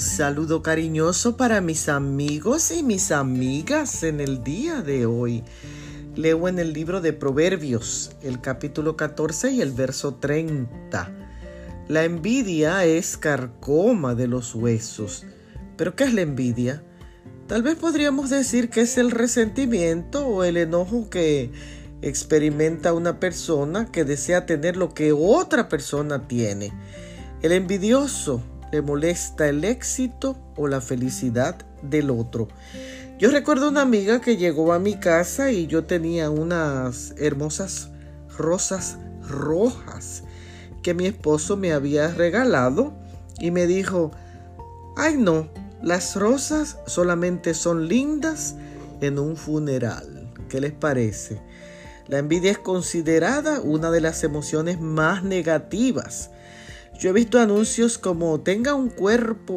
Saludo cariñoso para mis amigos y mis amigas en el día de hoy. Leo en el libro de Proverbios, el capítulo 14 y el verso 30. La envidia es carcoma de los huesos. ¿Pero qué es la envidia? Tal vez podríamos decir que es el resentimiento o el enojo que experimenta una persona que desea tener lo que otra persona tiene. El envidioso le molesta el éxito o la felicidad del otro. Yo recuerdo una amiga que llegó a mi casa y yo tenía unas hermosas rosas rojas que mi esposo me había regalado y me dijo, ay no, las rosas solamente son lindas en un funeral. ¿Qué les parece? La envidia es considerada una de las emociones más negativas yo he visto anuncios como tenga un cuerpo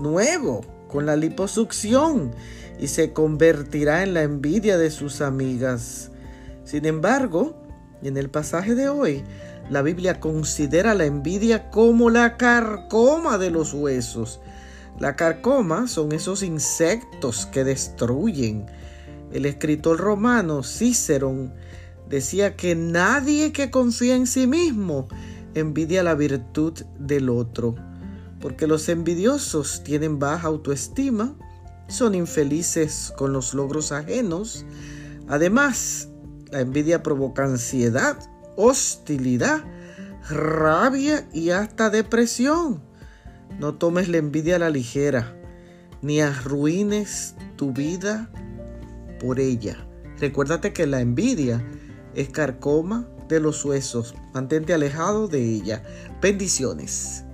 nuevo con la liposucción y se convertirá en la envidia de sus amigas. Sin embargo, en el pasaje de hoy, la Biblia considera la envidia como la carcoma de los huesos. La carcoma son esos insectos que destruyen. El escritor romano Cicerón decía que nadie que confía en sí mismo envidia la virtud del otro, porque los envidiosos tienen baja autoestima, son infelices con los logros ajenos. Además, la envidia provoca ansiedad, hostilidad, rabia y hasta depresión. No tomes la envidia a la ligera, ni arruines tu vida por ella. Recuérdate que la envidia es carcoma de los huesos. Mantente alejado de ella. Bendiciones.